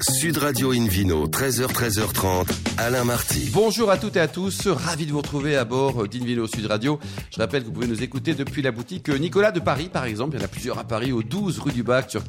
Sud Radio Invino, 13h, 13h30, Alain Marty. Bonjour à toutes et à tous, ravi de vous retrouver à bord d'Invino Sud Radio. Je rappelle que vous pouvez nous écouter depuis la boutique Nicolas de Paris, par exemple. Il y en a plusieurs à Paris, au 12 rue du Bac, sur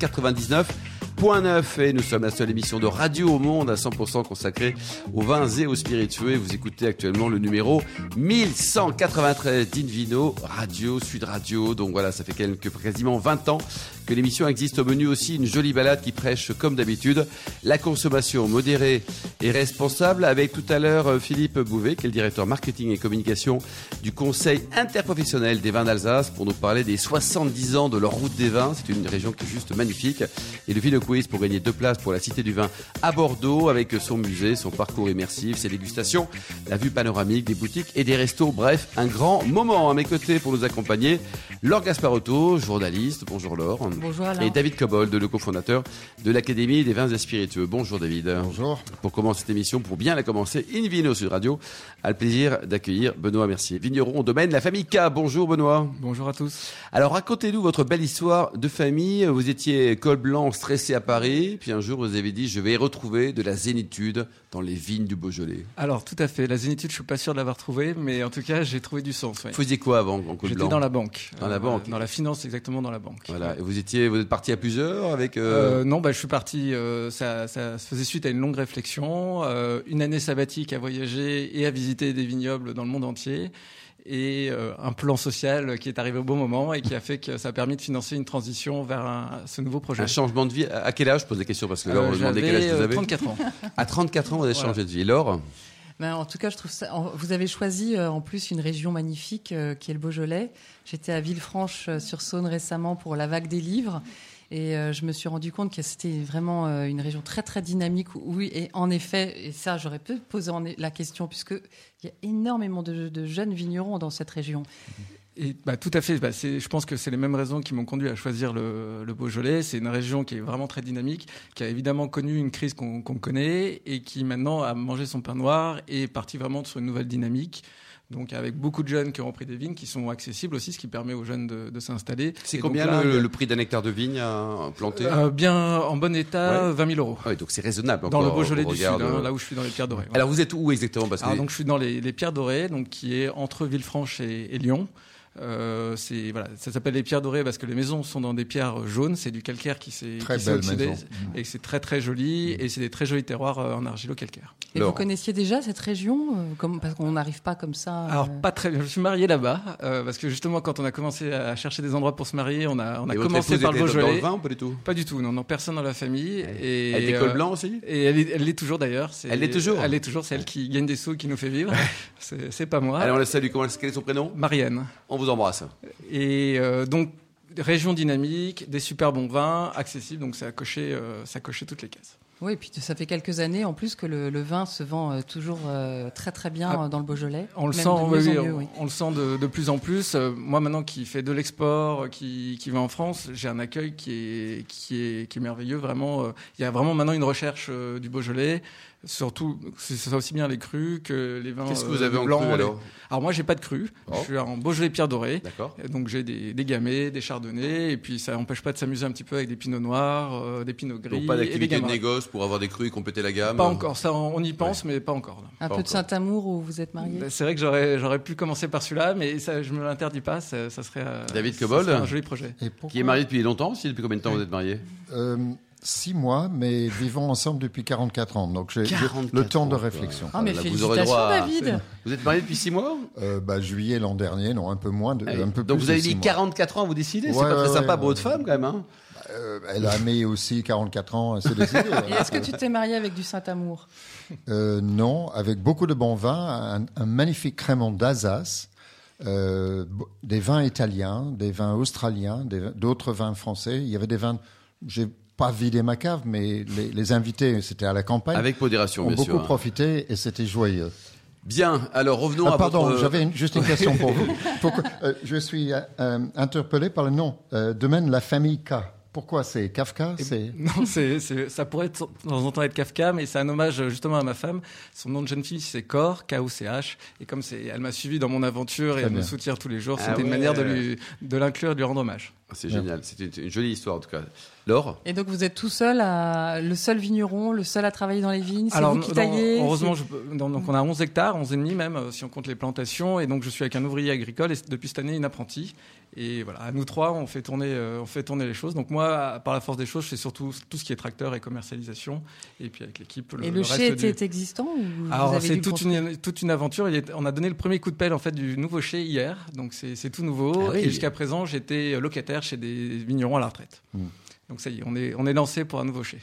99.9. Et nous sommes la seule émission de radio au monde à 100% consacrée aux vins et aux spiritueux. Vous écoutez actuellement le numéro 1193 d'Invino Radio, Sud Radio. Donc voilà, ça fait quasiment 20 ans que l'émission existe au menu aussi une jolie balade qui prêche comme d'habitude la consommation modérée et responsable avec tout à l'heure euh, Philippe Bouvet qui est le directeur marketing et communication du Conseil interprofessionnel des vins d'Alsace pour nous parler des 70 ans de leur route des vins. C'est une région qui est juste magnifique. Et le Vino Pour gagner deux places pour la Cité du Vin à Bordeaux avec son musée, son parcours immersif, ses dégustations, la vue panoramique des boutiques et des restos. Bref, un grand moment à mes côtés pour nous accompagner. Laure Gasparotto, journaliste. Bonjour Laure. Bonjour Alain. Et David Cobold, le cofondateur de l'Académie des vins et spiritueux. Bonjour David. Bonjour. Pour commencer cette émission, pour bien la commencer, In Vino Sud Radio a le plaisir d'accueillir Benoît Mercier, vigneron au domaine La Famille K. Bonjour Benoît. Bonjour à tous. Alors racontez-nous votre belle histoire de famille. Vous étiez col blanc, stressé à Paris, puis un jour vous avez dit je vais retrouver de la zénitude dans les vignes du Beaujolais. Alors tout à fait, la zénitude je suis pas sûr de l'avoir trouvée, mais en tout cas j'ai trouvé du sens. ouais. Vous faisiez quoi avant en J'étais dans la banque. Dans la banque. Dans la finance exactement dans la banque. Voilà. Et vous étiez, vous êtes parti à plusieurs avec. euh, Euh, non, bah, je suis parti. euh, ça, ça se faisait suite à une longue réflexion, euh, une année sabbatique à voyager et à visiter des vignobles dans le monde entier, et euh, un plan social qui est arrivé au bon moment et qui a fait que ça a permis de financer une transition vers un- ce nouveau projet. un changement de vie. À quel âge Je pose la question parce que là, Euh, on me demandait quel âge j'avais, vous euh, avez. 34 ans. À 34 ans, vous avez Voilà. changé de vie. Laure? Ben, en tout cas, je trouve ça. Vous avez choisi euh, en plus une région magnifique euh, qui est le Beaujolais. J'étais à Villefranche-sur-Saône récemment pour la vague des livres. Et euh, je me suis rendu compte que c'était vraiment euh, une région très très dynamique. Oui, et en effet, et ça j'aurais pu poser la question puisque il y a énormément de, jeunes vignerons dans cette région. Et bah, tout à fait. Bah, je pense que c'est les mêmes raisons qui m'ont conduit à choisir le, Beaujolais. C'est une région qui est vraiment très dynamique, qui a évidemment connu une crise qu'on connaît et qui maintenant a mangé son pain noir et est parti vraiment sur une nouvelle dynamique. Donc avec beaucoup de jeunes qui ont repris des vignes qui sont accessibles aussi, ce qui permet aux jeunes de, de s'installer. C'est donc combien là, le, prix d'un hectare de vigne à planter Euh, Bien en bon état, Ouais. 20 000 euros. Ah donc c'est raisonnable. Dans le Beaujolais au du Sud, hein, là où je suis dans les Pierres Dorées. Alors vous êtes où exactement? Parce que Alors donc je suis dans les, les Pierres Dorées, donc qui est entre Villefranche et, et Lyon. Euh, voilà, ça s'appelle les pierres dorées parce que les maisons sont dans des pierres jaunes, c'est du calcaire qui s'est oxydé, maison. et c'est très très joli et c'est des très jolis terroirs euh, en argilo-calcaire. Et vous connaissiez déjà cette région euh, comme, Parce qu'on n'arrive pas comme ça. Alors euh, pas très bien. Je suis marié là-bas euh, parce que justement quand on a commencé à chercher des endroits pour se marier, on a on a Et votre commencé par le était dans Beaujolais. le vin ou pas du tout? Pas du tout, non, non, personne dans la famille. Et, Elle était col blanc aussi? Et elle est, elle l'est toujours d'ailleurs. C'est- Elle l'est toujours Elle est toujours, c'est elle qui gagne des sous, qui nous fait vivre. c'est pas moi. Allez, on la salue. Comment, quel est son prénom? Marianne. On embrasse. Et euh, donc, région dynamique, des super bons vins, accessibles, donc ça a coché, euh, ça a coché toutes les cases. Oui, et puis ça fait quelques années en plus que le, le vin se vend euh, toujours euh, très très bien Ah, euh, dans le Beaujolais. On le sent, de oui, mieux oui, en mieux, on, oui. on le sent de, de plus en plus. Euh, moi, maintenant, qui fait de l'export, qui, qui va en France, j'ai un accueil qui est, qui est, qui est merveilleux. Vraiment, euh, il y a vraiment maintenant une recherche euh, du Beaujolais. Surtout, c'est ça aussi bien les crus que les vins. Qu'est-ce que vous avez en blancs, cru les- alors Alors moi, j'ai pas de cru. Oh. Je suis en Beaujolais Pierre Doré. D'accord. Donc j'ai des, des gamay, des chardonnays, et puis ça n'empêche pas de s'amuser un petit peu avec des pinots noirs, euh, des pinots gris Donc pas et des d'activité de négoce pour avoir des crus et compléter la gamme Pas encore, ça on y pense, mais pas encore. Un Pas peu de. Saint-Amour où vous êtes marié Ben, C'est vrai que j'aurais j'aurais pu commencer par celui-là, mais ça je me l'interdis pas, ça, ça serait euh, David Cobold un joli projet. Et pourquoi Qui est marié depuis longtemps aussi Depuis combien de temps vous êtes marié Euh, Six mois, mais vivons ensemble depuis 44 ans. Donc j'ai j'ai 44 le temps de réflexion. Ah, mais Là, vous aurez félicitations, droit à- David Vous êtes marié depuis 6 mois Euh, bah, juillet l'an dernier, non, un peu moins, de, Ah un peu Donc plus vous avez six mois. 44 ans à vous décider C'est Ouais, pas très ouais, sympa ouais, pour votre ouais. femme quand même. Hein Euh, elle a mis aussi 44 ans à se décider. Et est-ce que tu t'es marié avec du Saint-Amour? Euh, non, avec beaucoup de bons vins, un, un magnifique crémant d'Alsace, euh, des vins italiens, des vins australiens, d'autres vins français. Il y avait des vins, j'ai pas vidé ma cave, mais les, les invités, c'était à la campagne, Avec modération, ont bien beaucoup sûr. hein. profité et c'était joyeux. Bien, alors revenons Ah, à pardon, votre... j'avais une- juste une question pour vous. Pourquoi, euh, je suis euh, interpellé par le nom. Euh, domaine La Famille K. Pourquoi c'est Kafka c'est... Non, c'est, c'est- ça pourrait être, de temps en temps être Kafka, mais c'est un hommage euh, justement à ma femme. Son nom de jeune fille, c'est Cor, K-O-C-H. Et comme c'est, elle m'a suivi dans mon aventure et Très elle me soutient tous les jours, Ah c'était une manière de, lui, de l'inclure et de lui rendre hommage. C'est génial, c'est une, une, jolie histoire en tout cas. Laure Et donc vous êtes tout seul, à, le seul vigneron, le seul à travailler dans les vignes C'est vous qui taillez Heureusement, je, donc on a 11 hectares, 11 et demi même, euh, si on compte les plantations. Et donc je suis avec un ouvrier agricole et depuis cette année une apprentie. Et voilà, à nous trois, on fait tourner, euh, on fait tourner les choses. Donc moi, par la force des choses, je fais surtout tout ce qui est tracteur et commercialisation. Et puis avec l'équipe, le, et le, chai était existant Alors c'est toute une, toute une aventure. on a donné le premier coup de pelle en fait du nouveau chai hier, donc c'est tout nouveau. Ah et jusqu'à présent, j'étais locataire chez des vignerons à la retraite. Hmm. Donc ça y est, on est, on est lancé pour un nouveau chai.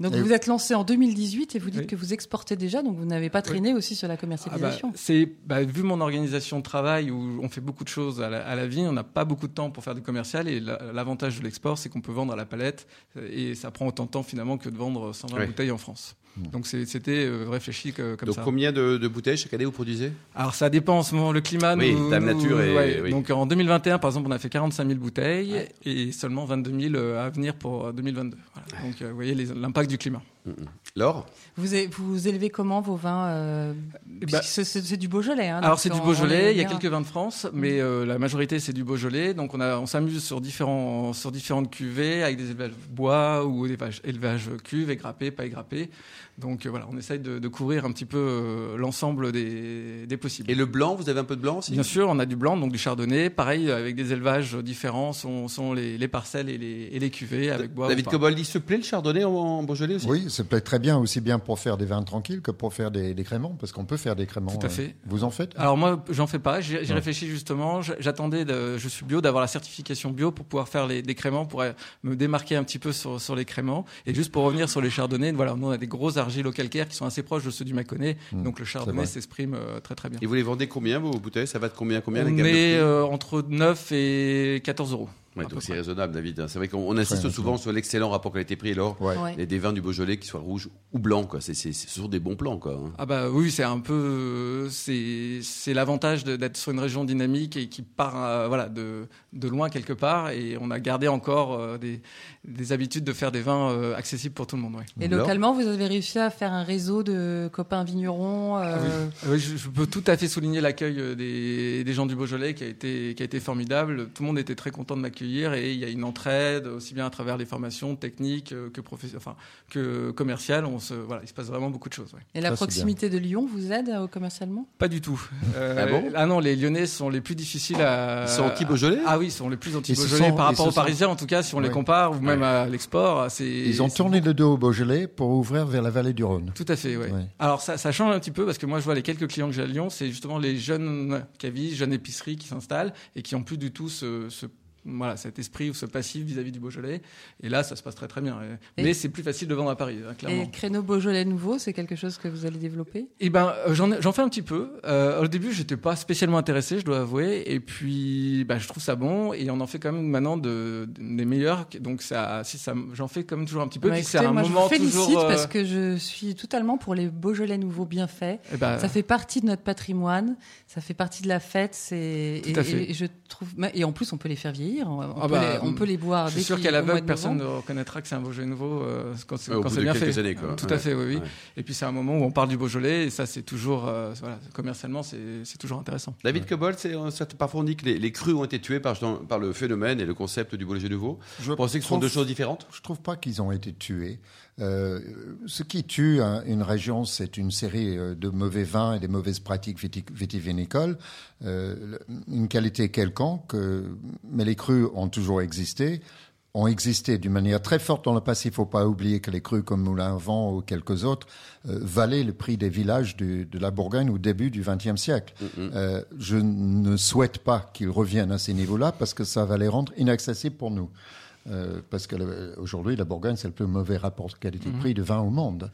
Donc vous êtes lancé en 2018 et vous dites que vous exportez déjà, donc vous n'avez pas traîné aussi sur la commercialisation. Ah bah, c'est bah, vu mon organisation de travail où on fait beaucoup de choses à la, à la vie, on n'a pas beaucoup de temps pour faire du commercial et l'avantage de l'export c'est qu'on peut vendre à la palette et ça prend autant de temps finalement que de vendre 120 bouteilles en France. Donc c'était euh, réfléchi comme ça. Donc combien de, bouteilles chaque année vous produisez? Alors ça dépend en ce moment, le climat. Oui, la nature et... Donc en 2021 par exemple on a fait 45 000 bouteilles et seulement 22 000 euh, à venir pour 2022. Donc euh, vous voyez l'impact du climat. Laure vous, vous élevez comment vos vins bah, C'est du Beaujolais. Hein, alors c'est du Beaujolais, il y a quelques vins de France, mais la majorité c'est du Beaujolais. Donc on, a, on s'amuse sur, différents, sur différentes cuvées avec des élevages bois ou des élevages cuves, égrappés, pas égrappés. Donc euh, voilà, on essaye de, couvrir un petit peu euh, l'ensemble des, possibles. Et le blanc, vous avez un peu de blanc aussi? Bien sûr, on a du blanc, donc du chardonnay. Pareil, avec des élevages différents, sont, sont les, parcelles et les, et les cuvées avec bois. David Cobol, il se plaît le chardonnay en, Beaujolais aussi? Oui, se plaît très bien, aussi bien pour faire des vins tranquilles que pour faire des, créments, parce qu'on peut faire des créments. Tout à fait. vous en faites? Alors moi, j'en fais pas. J'ai réfléchi justement. J'attendais, je suis bio, d'avoir la certification bio pour pouvoir faire les, des créments, pour me démarquer un petit peu sur, sur les créments. Et juste pour revenir sur les chardonnays, voilà, nous on a des gros argiles au calcaire qui sont assez proches de ceux du Mâconnais. Hmm. donc le chardonnay s'exprime euh, très très bien. Et vous les vendez combien vos bouteilles? Ça va de combien combien On est euh, entre 9 et 14 euros. Ouais, donc c'est raisonnable, David. C'est vrai qu'on insiste souvent sur l'excellent rapport qualité-prix. Alors, ouais. des vins du Beaujolais qui soient rouges ou blancs, quoi. C'est, c'est, ce sont des bons plans, quoi. Ah bah oui, c'est un peu, c'est, c'est l'avantage d'être sur une région dynamique et qui part, euh, voilà, de, de loin quelque part. Et on a gardé encore euh, des, des habitudes de faire des vins euh, accessibles pour tout le monde. Ouais. Et localement, vous avez réussi à faire un réseau de copains vignerons. Ah oui. je, je, peux tout à fait souligner l'accueil des, des gens du Beaujolais qui a été, qui a été formidable. Tout le monde était très content de m'accueillir et il y a une entraide aussi bien à travers les formations techniques euh, que, enfin, que commerciales. On se, voilà, il se passe vraiment beaucoup de choses. Et la proximité de Lyon vous aide euh, commercialement? Pas du tout. Euh, ah bon? Ah non, les Lyonnais sont les plus difficiles à. Ils sont anti-Beaujolais? Ah oui, ils sont les plus anti-Beaujolais par rapport aux Parisiens, en tout cas, si on les compare, ou même à l'export. Ils ont tourné le dos au Beaujolais pour ouvrir vers la vallée du Rhône. Tout à fait, oui. Alors ça, ça, change un petit peu parce que moi, je vois les quelques clients que j'ai à Lyon, c'est justement les jeunes cavistes, jeunes épiceries qui s'installent et qui ont plus du tout ce, ce voilà, cet esprit ou ce passif vis-à-vis du Beaujolais. Et là, ça se passe très très bien. Mais c'est plus facile de vendre à Paris, hein, clairement. Et créneau Beaujolais nouveau, c'est quelque chose que vous allez développer? Eh ben, euh, j'en fais un petit peu. Euh, au début, j'étais pas spécialement intéressé, je dois avouer. Et puis, bah, je trouve ça bon. Et on en fait quand même maintenant de, des meilleurs. Donc, ça, si ça, j'en fais quand même toujours un petit peu. Bah, c'est un moi, moment je vous félicite euh, parce que je suis totalement pour les Beaujolais nouveaux bien faits. Eh ben, ça fait partie de notre patrimoine. Ça fait partie de la fête. C'est et, je trouve. Et en plus, on peut les faire vieillir. Ah bah, on peut les boire. Je suis sûr qu'à l'aveugle, personne ne reconnaîtra que c'est un Beaujolais nouveau euh, quand c'est bien fait. Années, quoi. Tout à fait, oui, oui. Et puis c'est un moment où on parle du Beaujolais et ça, c'est toujours, euh, voilà, commercialement, c'est toujours intéressant. David Cobol, parfois on dit que les, crus ont été tués par, par, le phénomène et le concept du Beaujolais nouveau. Je Vous pensez que ce sont deux choses différentes? Je trouve pas qu'ils ont été tués. Euh, ce qui tue une région, c'est une série de mauvais vins et des mauvaises pratiques vitivinicoles, euh, une qualité quelconque, mais les crus ont toujours existé ont existé d'une manière très forte dans le passé. Il ne faut pas oublier que les crus comme Moulin Vent ou quelques autres euh, valaient le prix des villages de la Bourgogne au début du XXe siècle. Mm-hmm. euh, je ne souhaite pas qu'ils reviennent à ces niveaux-là parce que ça va les rendre inaccessibles pour nous. Euh, parce qu'aujourd'hui, la Bourgogne, c'est le plus mauvais rapport qualité-prix mm-hmm. de vin au monde.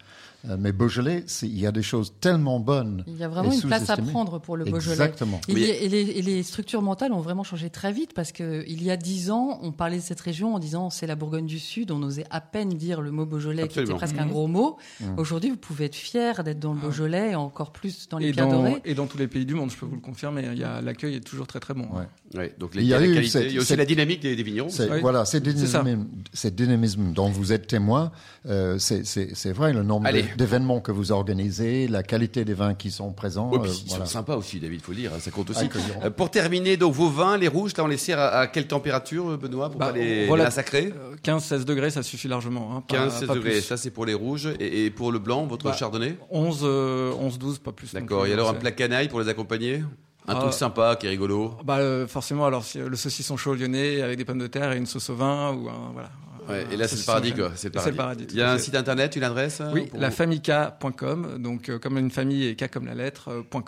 Euh, mais Beaujolais, il y a des choses tellement bonnes. Il y a vraiment une place à prendre pour le Beaujolais. Exactement. et, les, structures mentales ont vraiment changé très vite parce qu'il y a dix ans, on parlait de cette région en disant c'est la Bourgogne du Sud. On osait à peine dire le mot Beaujolais, qui était presque un gros mot. Mmh. Aujourd'hui, vous pouvez être fier d'être dans le ah. Beaujolais et encore plus dans les Pierres Dorées. Et dans tous les pays du monde, je peux vous le confirmer. L'accueil est toujours très très bon. Ouais. donc il y a, la qualité, il y a aussi la dynamique des, vignerons. Voilà, c'est des dynamisme, ce dynamisme dont vous êtes témoin, euh, c'est vrai, le nombre d'événements que vous organisez, la qualité des vins qui sont présents. Oui, ils sont sympas aussi, David, il faut dire, hein, ça compte aussi. pour terminer, donc vos vins, les rouges, là on les sert à, quelle température, Benoît, pour bah, pas les, voilà, massacrer 15-16 degrés, ça suffit largement. 15-16 hein, degrés, ça c'est pour les rouges. Et, pour le blanc, votre bah, chardonnay 11-12, pas plus. D'accord, et alors un plat canaille pour les accompagner un truc ah. sympa qui est rigolo. Bah euh, forcément alors le saucisson chaud lyonnais avec des pommes de terre et une sauce au vin ou un voilà. Ouais, et là, c'est le paradis, quoi. C'est le paradis. Il y a un site internet, une adresse Oui, lafamika.com. Donc, euh, comme une famille et K comme la lettre, euh, .com.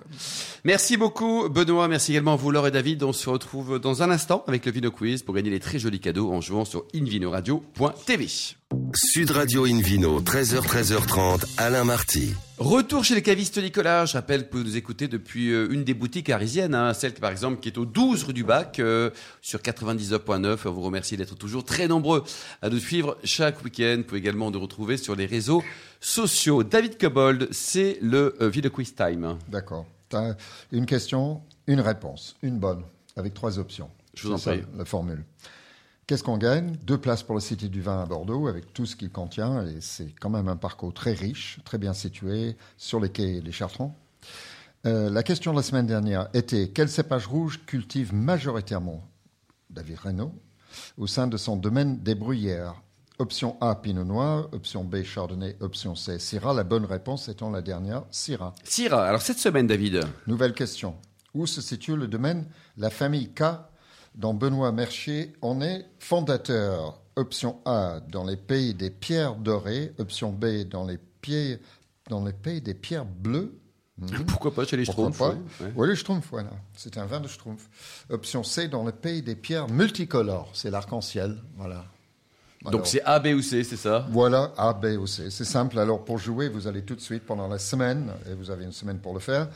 Merci beaucoup, Benoît. Merci également à vous, Laure et David. On se retrouve dans un instant avec le Vino Quiz pour gagner les très jolis cadeaux en jouant sur invinoradio.tv. Sud Radio Invino, 13h, 13h30, Alain Marty. Retour chez les cavistes Nicolas. Je rappelle que vous nous écoutez depuis euh, une des boutiques arisiennes, hein, celle par exemple qui est au 12 rue du Bac, euh, sur 99.9. On vous remercie d'être toujours très nombreux à nous suivre chaque week-end. Vous pouvez également nous retrouver sur les réseaux sociaux. David Cobold, c'est le euh, Video Quiz Time. D'accord. Une question, une réponse, une bonne, avec trois options. Je vous en prie. la formule. Qu'est-ce qu'on gagne? Deux places pour le Cité du Vin à Bordeaux, avec tout ce qu'il contient, et c'est quand même un parcours très riche, très bien situé, sur les quais des Chartrons. Euh, la question de la semaine dernière était quel cépage rouge cultive majoritairement? David Reynaud au sein de son domaine des bruyères Option A, Pinot Noir. Option B, Chardonnay. Option C, Syrah. La bonne réponse étant la dernière, Syrah. Syrah. Alors cette semaine, David. Nouvelle question. Où se situe le domaine La famille K dont Benoît Mercier en est fondateur. Option A, dans les pays des pierres dorées. Option B, dans les, pieds, dans les pays des pierres bleues. Hmm. Pourquoi pas chez les Schtroumpfs Oui, les Schtroumpfs, voilà. C'est un vin de Schtroumpf. Option C, dans le pays des pierres multicolores. C'est l'arc-en-ciel, voilà. Donc c'est A, B ou C, c'est ça? Voilà, A, B ou C. C'est simple. Alors pour jouer, vous allez tout de suite pendant la semaine, et vous avez une semaine pour le faire,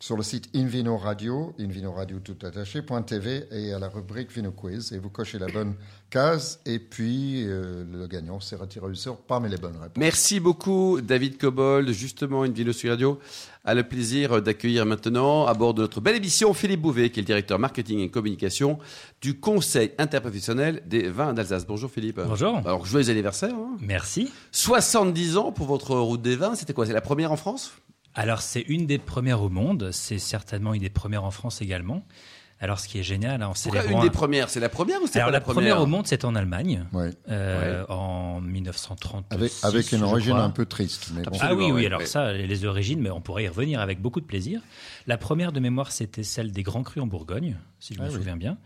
sur le site Invino Radio, Invino Radio tout attaché, .tv et à la rubrique Vino Quiz. Et vous cochez la bonne case et puis euh, le gagnant s'est retiré du sort parmi les bonnes réponses. Merci beaucoup David Cobold. Justement, Invino sur Radio a le plaisir d'accueillir maintenant à bord de notre belle émission Philippe Bouvet, qui est le directeur marketing et communication du Conseil interprofessionnel des vins d'Alsace. Bonjour Philippe. Bonjour. Alors joyeux anniversaire. Hein. Merci. 70 ans pour votre route des vins. C'était quoi? C'est la première en France? Alors c'est une des premières au monde, c'est certainement une des premières en France également. Alors, ce qui est génial, en célébrant... une des premières? C'est la première ou c'est Alors, la, première, au monde, c'est en Allemagne, euh, en 1930. Avec, avec une origine un peu triste. Mais ah oui, oui, alors ça, les origines, mais on pourrait y revenir avec beaucoup de plaisir. La première de mémoire, c'était celle des Grands Crus en Bourgogne, si je me ah souviens bien.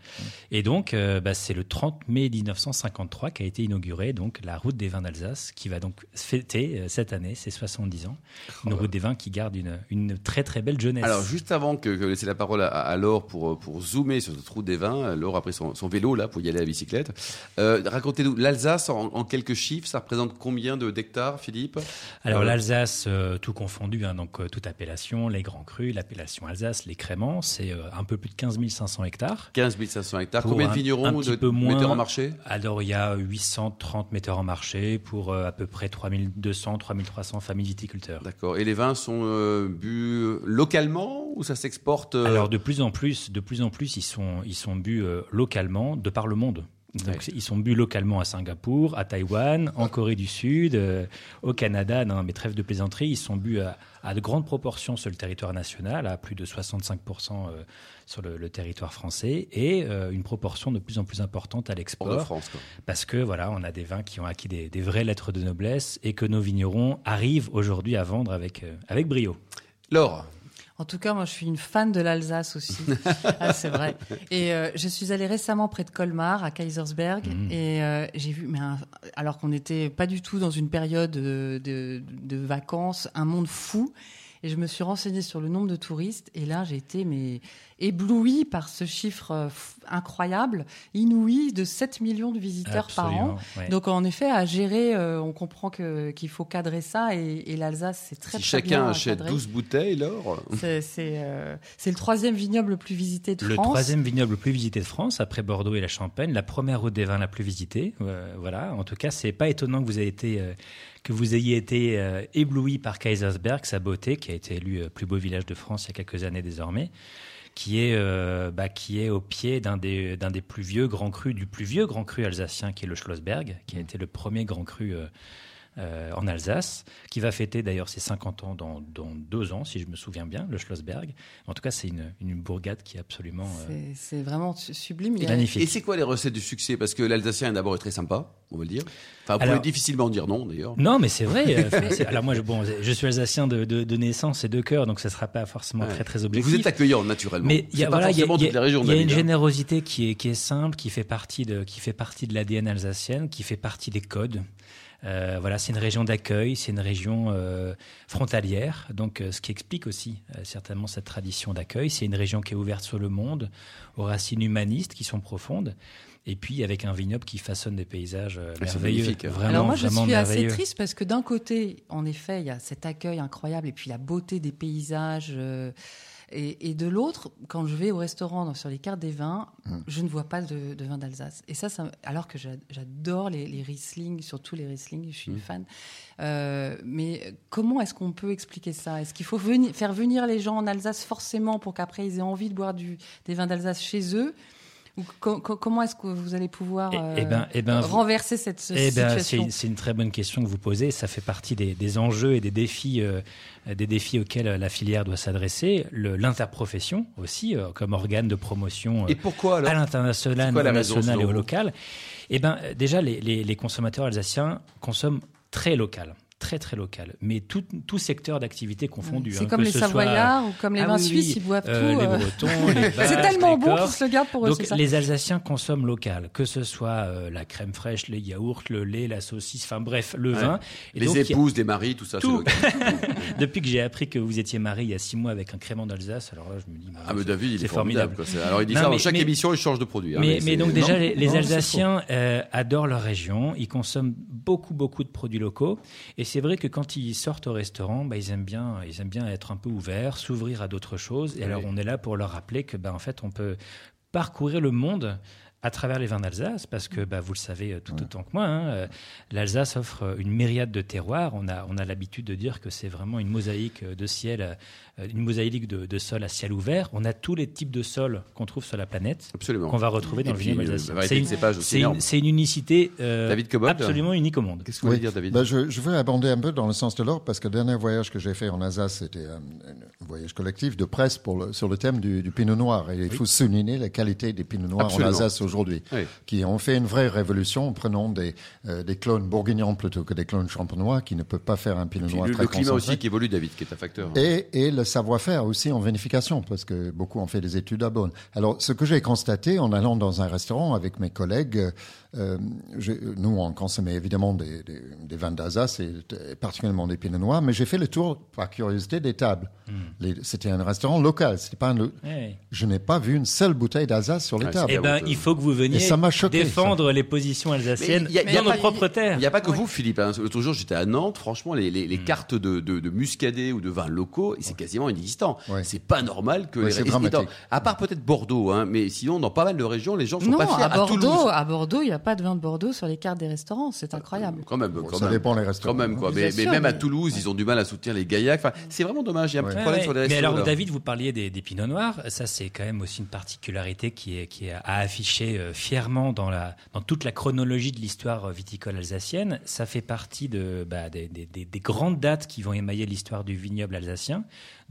Et donc, euh, bah, c'est le 30 mai 1953 qu'a été inaugurée donc, la route des vins d'Alsace, qui va donc fêter euh, cette année ses 70 ans. Une oh route des vins qui garde une, une, très très belle jeunesse. Alors, juste avant que, que laisser la parole à, à Laure pour, pour zoomer sur cette route des vins. Laure a pris son, vélo là pour y aller à bicyclette. Euh, racontez-nous, l'Alsace en, quelques chiffres, ça représente combien de d'hectares, Philippe? Alors euh, l'Alsace, euh, tout confondu, hein, donc toute appellation, les grands crus, l'appellation Alsace, les créments, c'est un peu plus de 15 500 hectares. 15 500 hectares. combien de vignerons, un, de metteurs en marché? Alors il y a 830 metteurs en marché pour à peu près 3200, 3300 familles viticulteurs. D'accord. Et les vins sont bu localement ou ça s'exporte Alors de plus en plus, de plus en plus, ils sont ils sont bu euh, localement de par le monde. Donc, ils sont bu localement à Singapour, à Taïwan, en Corée du Sud, euh, au Canada. Non, mais trêve de plaisanterie, ils sont bu à, de grandes proportions sur le territoire national, à plus de 65% euh, sur le, territoire français, et une proportion de plus en plus importante à l'export. Parce que voilà, on a des vins qui ont acquis des, des, vraies lettres de noblesse et que nos vignerons arrivent aujourd'hui à vendre avec, avec brio. Laure en tout cas, moi, je suis une fan de l'Alsace aussi. ah, c'est vrai. Et euh, je suis allée récemment près de Colmar, à Kaisersberg, mmh. et euh, j'ai vu, mais alors qu'on n'était pas du tout dans une période de, de, vacances, un monde fou. Et je me suis renseignée sur le nombre de touristes. Et là, j'ai été mais ébloui par ce chiffre euh, incroyable, inouï, de 7 millions de visiteurs par an. Donc en effet, à gérer, euh, on comprend que qu'il faut cadrer ça et, l'Alsace, c'est très, si très chacun achète 12 bouteilles, alors C'est euh, c'est le troisième vignoble le plus visité de France. Le troisième vignoble le plus visité de France, après Bordeaux et la Champagne, la première route des vins la plus visitée. voilà, en tout cas, c'est pas étonnant que vous ayez été que vous ayez été ébloui par Kaisersberg, sa beauté, qui a été élu plus beau village de France il y a quelques années désormais qui est, euh, bah, qui est au pied d'un des, d'un des plus vieux grands crus, du plus vieux grand cru alsacien qui est le Schlossberg, qui a été le premier grand cru euh, euh, en Alsace, qui va fêter d'ailleurs ses 50 ans dans, dans, deux ans, si je me souviens bien, le Schlossberg. En tout cas, c'est une, une bourgade qui est absolument euh, c'est vraiment sublime. Il magnifique. Et c'est quoi les recettes du succès? Parce que l'Alsacien d'abord est très sympa, on va le dire. Enfin, vous Alors, pouvez difficilement dire non, d'ailleurs. Non, mais c'est vrai. alors moi, je, bon, je suis alsacien de, de, de, naissance et de cœur, donc ça sera pas forcément ouais. très très objectif. Vous êtes accueillant naturellement. Mais il y a, voilà, y a, y a, y a une générosité qui est, qui est simple, qui fait partie de, qui fait partie de l'ADN alsacienne, qui fait partie des codes. Euh, voilà, c'est une région d'accueil, c'est une région euh, frontalière, donc euh, ce qui explique aussi certainement cette tradition d'accueil. C'est une région qui est ouverte sur le monde, aux racines humanistes qui sont profondes. Et puis avec un vignoble qui façonne des paysages merveilleux. Vraiment, Alors moi je suis assez triste parce que d'un côté, en effet, il y a cet accueil incroyable et puis la beauté des paysages. Et, et, de l'autre, quand je vais au restaurant sur les cartes des vins, mmh. je ne vois pas de, de vin d'Alsace. Et ça, ça, alors que j'adore les, les Riesling, surtout les Riesling, je suis mmh. fan. Euh, mais comment est-ce qu'on peut expliquer ça? Est-ce qu'il faut venir, faire venir les gens en Alsace forcément pour qu'après ils aient envie de boire du, des vins d'Alsace chez eux? Co comment est-ce que vous allez pouvoir euh, eh ben, eh ben, renverser cette eh ben, situation C'est une très bonne question que vous posez. Ça fait partie des, des enjeux et des défis, euh, des défis auxquels la filière doit s'adresser. L'interprofession aussi, euh, comme organe de promotion et pourquoi, alors? à l'international, au national et au local. Eh ben, déjà, les, les, les consommateurs alsaciens consomment très local très très local, mais tout, tout secteur d'activité confondu. C'est hein, comme que les ce Savoyards soit... ou comme les ah, vins oui, suisses, oui. ils boivent euh, tout. Les euh... Bretons, les Basques, C'est tellement les bon qu'ils se le gardent pour eux. Donc ça. les Alsaciens consomment local, que ce soit euh, la crème fraîche, les yaourts, le lait, la saucisse, enfin bref, le Ouais. vin. Et Les donc, épouses, des maris, tout ça. c'est Tout. local. Depuis que j'ai appris que vous étiez marié il y a six mois avec un crément d'Alsace, alors là je me dis. Ah, mais David, il c'est est formidable. formidable. quoi. C'est- Alors, il dit Non, ça dans chaque mais- émission, il change de produit. hein, Mais, donc déjà, les, les Alsaciens adorent leur région, ils consomment beaucoup, beaucoup de produits locaux. Et c'est vrai que quand ils sortent au restaurant, bah, ils, aiment bien, ils aiment bien être un peu ouverts, s'ouvrir à d'autres choses. Et Oui. alors on est là pour leur rappeler que, bah, en fait, on peut parcourir le monde à travers les vins d'Alsace, parce que bah, vous le savez euh, tout autant que moi, hein, euh, l'Alsace offre euh, une myriade de terroirs. On a, on a l'habitude de dire que c'est vraiment une mosaïque de ciel, une mosaïque de, de sol à ciel ouvert. On a tous les types de sols qu'on trouve sur la planète, Absolument. qu'on va retrouver dans Et le vignoble alsacien. C'est une, une, c'est une unicité euh, David absolument unique au monde. Qu'est-ce que vous voulez dire, David? Ben, je, je veux abonder un peu dans le sens de l'or parce que le dernier voyage que j'ai fait en Alsace, c'était un, un voyage collectif de presse pour le- sur le thème du, du Pinot Noir. Et il faut souligner la qualité des Pinots Noirs Absolument. en Alsace aujourd'hui, Oui. qui ont fait une vraie révolution en prenant des, euh, des clones bourguignons plutôt que des clones champenois qui ne peuvent pas faire un Pinot Noir le, très le climat concentré. aussi qui évolue, David, qui est un facteur. Et, et le savoir-faire aussi en vinification, parce que beaucoup ont fait des études à Bonn. Alors, ce que j'ai constaté en allant dans un restaurant avec mes collègues, euh, nous, on consommait évidemment des, des, des vins d'Alsace et, et particulièrement des pinots noirs, mais j'ai fait le tour, par curiosité, des tables. Les- C'était un restaurant local, c'était pas un... Ouais. Je n'ai pas vu une seule bouteille d'Alsace sur les Ouais, tables. Eh ben, il faut que vous veniez ça choqué, défendre les positions alsaciennes y a- y a dans nos pas- propres terres. Il n'y a pas que vous, Philippe. hein. L'autre jour, j'étais à Nantes. Franchement, les, les, les Hmm. cartes de, de, de muscadet ou de vins locaux, c'est quasiment inexistant. Ouais. C'est pas normal que Ouais, les dramatique. À part peut-être Bordeaux, hein, mais sinon, dans pas mal de régions, les gens sont Non, pas fiers. à Bordeaux, Toulouse, à Bordeaux, il n'y a pas de vin de Bordeaux sur les cartes des restaurants. C'est incroyable. quand même, quand ça même. dépend les restaurants. Quand même, quoi. Mais, même à Toulouse, ils ont du mal à soutenir les gaillacs. Enfin, c'est vraiment dommage. Il y a un petit problème sur les restos. Mais alors. David, vous parliez des, des pinots noirs. Ça, c'est quand même aussi une particularité qui est, qui est à afficher euh, fièrement dans, toute la chronologie de l'histoire euh, viticole alsacienne. Ça fait partie bah, des grandes dates qui vont émailler l'histoire du vignoble alsacien.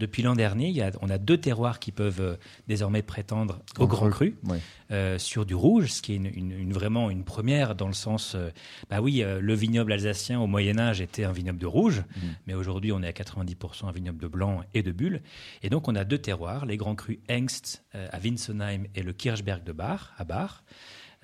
Depuis l'an dernier, il y a, on a deux terroirs qui peuvent euh, désormais prétendre au grand cru. Euh, sur du rouge, ce qui est une, une- une- vraiment une première dans le sens, euh, bah oui, euh, le vignoble alsacien au Moyen Âge était un vignoble de rouge, mais aujourd'hui on est à 90% un vignoble de blanc et de bulle. Et donc on a deux terroirs, les grands crus Engst euh, à Winsenheim et le Kirchberg de Bar à Bar.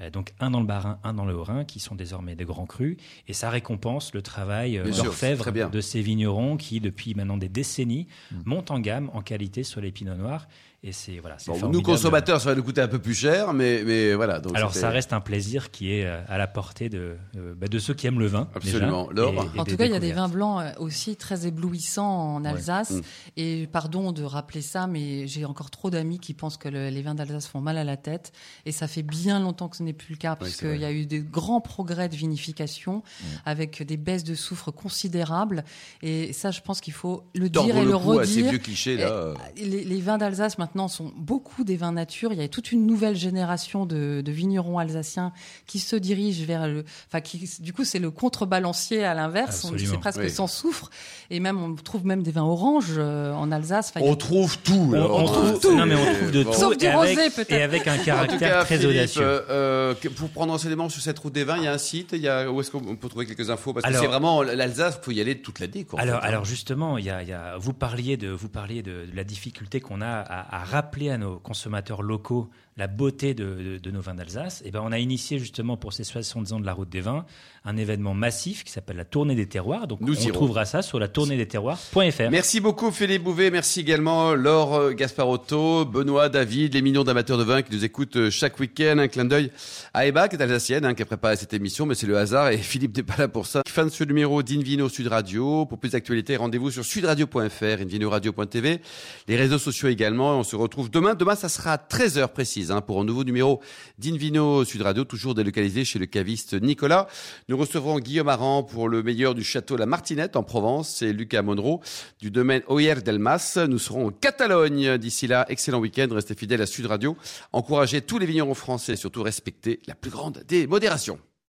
Euh, donc un dans le Bas-Rhin, un dans le Haut-Rhin, qui sont désormais des grands crus. Et ça récompense le travail euh, d'orfèvre bien. de ces vignerons qui, depuis maintenant des décennies, montent en gamme en qualité sur les pinots noirs. Et c'est voilà, c'est Bon, nous, consommateurs, ça va nous coûter un peu plus cher, mais, mais voilà. Donc Alors ça reste un plaisir qui est euh, à la portée de, euh, bah, de ceux qui aiment le vin. Absolument. déjà, Laure et- et En tout cas, il y a des vins blancs euh, aussi très éblouissants en Alsace. Mm. Et pardon de rappeler ça, mais j'ai encore trop d'amis qui pensent que le- les vins d'Alsace font mal à la tête. Et ça fait bien longtemps que ce n'est plus le cas, c'est puisqu'il y a eu des grands progrès de vinification avec des baisses de soufre considérables. Et ça, je pense qu'il faut le Tordre dire et le le cou à ces redire. vieux clichés là. Et Les, les vins d'Alsace maintenant maintenant sont beaucoup des vins nature. Il y a toute une nouvelle génération de, de vignerons alsaciens qui se dirigent vers le, enfin, qui, du coup, c'est le contrebalancier à l'inverse. C'est presque Oui. sans soufre. Et même, on trouve même des vins oranges euh, en Alsace. Enfin, a- On trouve tout. On, trouve tout. Non, mais on trouve de Bon. tout. Sauf du et avec, rosé, peut-être. Et avec un caractère cas, très Philippe, audacieux. euh, euh, que- pour prendre enseignement sur cette route des vins, il y a un site, il y a, où est-ce qu'on peut trouver quelques infos? Parce que Alors- c'est vraiment l'Alsace, il faut y aller toute l'année. Alors, fait, hein. alors justement, il y a, il y a- vous parliez de, vous parliez de, de la difficulté qu'on a à, à rappeler à nos consommateurs locaux la beauté de, de- de nos vins d'Alsace. Et ben, on a initié justement pour ces 70 ans de la Route des Vins un événement massif qui s'appelle la Tournée des Terroirs. Donc, Nous on irons. trouvera ça sur la tournée des terroirs.fr. Merci beaucoup Philippe Bouvet, merci également Laure Gasparotto, Benoît, David, les millions d'amateurs de vin qui nous écoutent euh, chaque week-end. Un clin d'œil à Eba qui est alsacienne, hein, qui a préparé cette émission, mais c'est le hasard et Philippe n'est pas là pour ça. Fin de ce numéro d'Invino Sud Radio. Pour plus d'actualités, rendez-vous sur sudradio.fr, invinoradio.tv, les réseaux sociaux également. On se retrouve demain. Demain, ça sera à 13h précise hein, pour un nouveau numéro d'Invino Sud Radio, toujours délocalisé chez le caviste Nicolas. Nous recevrons Guillaume Aran pour le meilleur du château La Martinette en Provence et Lucas Monroe du domaine Oyer del Mas. Nous serons en Catalogne. D'ici là, excellent week-end. Restez fidèles à Sud Radio. Encouragez tous les vignerons français et surtout respectez la plus grande des modérations.